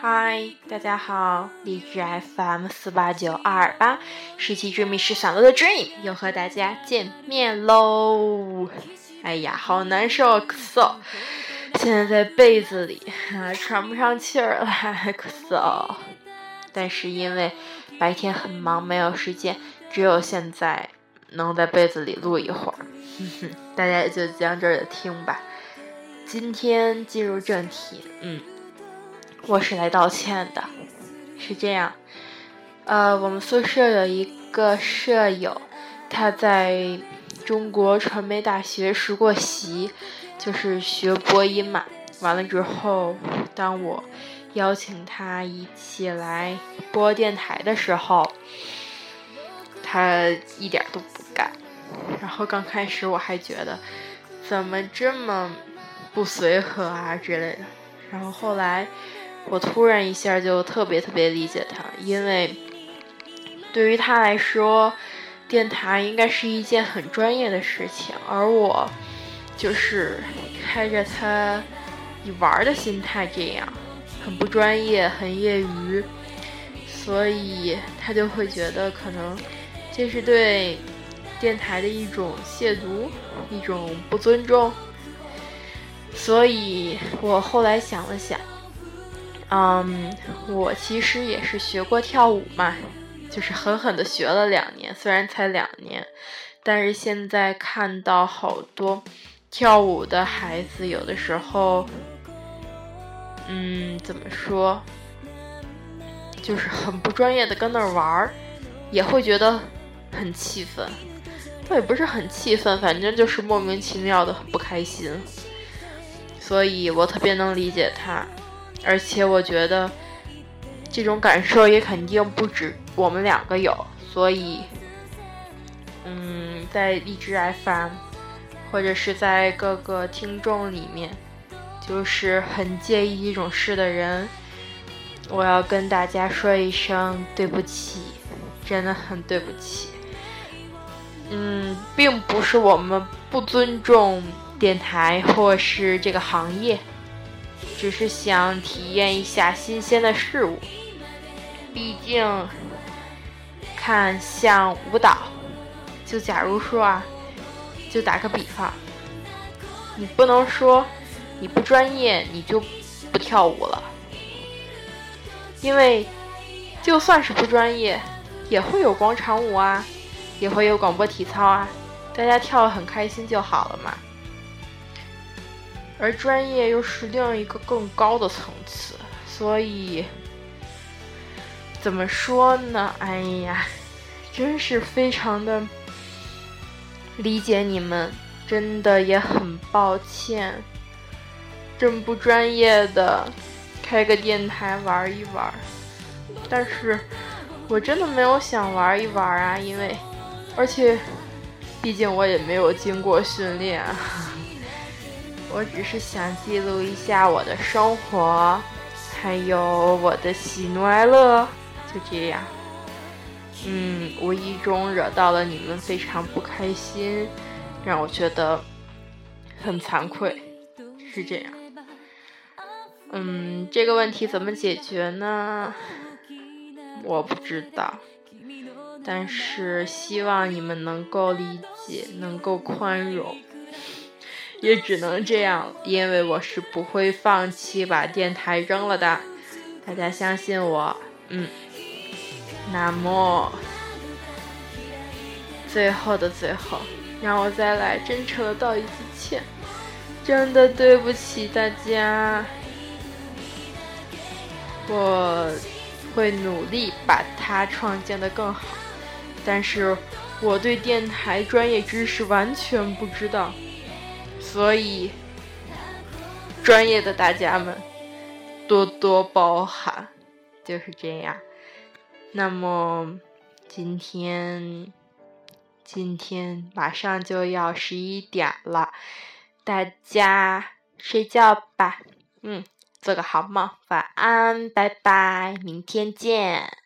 嗨，大家好，荔枝 FM 四八九二八，十七追迷十散落的 Dream 又和大家见面喽。哎呀，好难受，咳嗽，现在在被子里啊，喘不上气儿来，咳嗽。但是因为白天很忙，没有时间，只有现在能在被子里录一会儿，大家也就将就着听吧。今天进入正题，嗯。我是来道歉的，是这样，呃，我们宿舍有一个舍友，他在中国传媒大学实过习，就是学播音嘛。完了之后，当我邀请他一起来播电台的时候，他一点都不干。然后刚开始我还觉得，怎么这么不随和啊之类的。然后后来。我突然一下就特别特别理解他，因为对于他来说，电台应该是一件很专业的事情，而我就是开着他以玩的心态这样，很不专业，很业余，所以他就会觉得可能这是对电台的一种亵渎，一种不尊重。所以我后来想了想。嗯，我其实也是学过跳舞嘛，就是狠狠的学了两年，虽然才两年，但是现在看到好多跳舞的孩子，有的时候，嗯，怎么说，就是很不专业的跟那儿玩儿，也会觉得很气愤，倒也不是很气愤，反正就是莫名其妙的很不开心，所以我特别能理解他。而且我觉得这种感受也肯定不止我们两个有，所以，嗯，在荔枝 FM 或者是在各个听众里面，就是很介意这种事的人，我要跟大家说一声对不起，真的很对不起。嗯，并不是我们不尊重电台或是这个行业。只是想体验一下新鲜的事物，毕竟看像舞蹈，就假如说啊，就打个比方，你不能说你不专业你就不跳舞了，因为就算是不专业，也会有广场舞啊，也会有广播体操啊，大家跳得很开心就好了嘛。而专业又是另一个更高的层次，所以怎么说呢？哎呀，真是非常的理解你们，真的也很抱歉，这么不专业的开个电台玩一玩，但是我真的没有想玩一玩啊，因为而且毕竟我也没有经过训练。我只是想记录一下我的生活，还有我的喜怒哀乐，就这样。嗯，无意中惹到了你们，非常不开心，让我觉得很惭愧，是这样。嗯，这个问题怎么解决呢？我不知道，但是希望你们能够理解，能够宽容。也只能这样，因为我是不会放弃把电台扔了的，大家相信我，嗯。那么，最后的最后，让我再来真诚的道一次歉，真的对不起大家，我会努力把它创建的更好，但是我对电台专业知识完全不知道。所以，专业的大家们多多包涵，就是这样。那么，今天今天马上就要十一点了，大家睡觉吧。嗯，做个好梦，晚安，拜拜，明天见。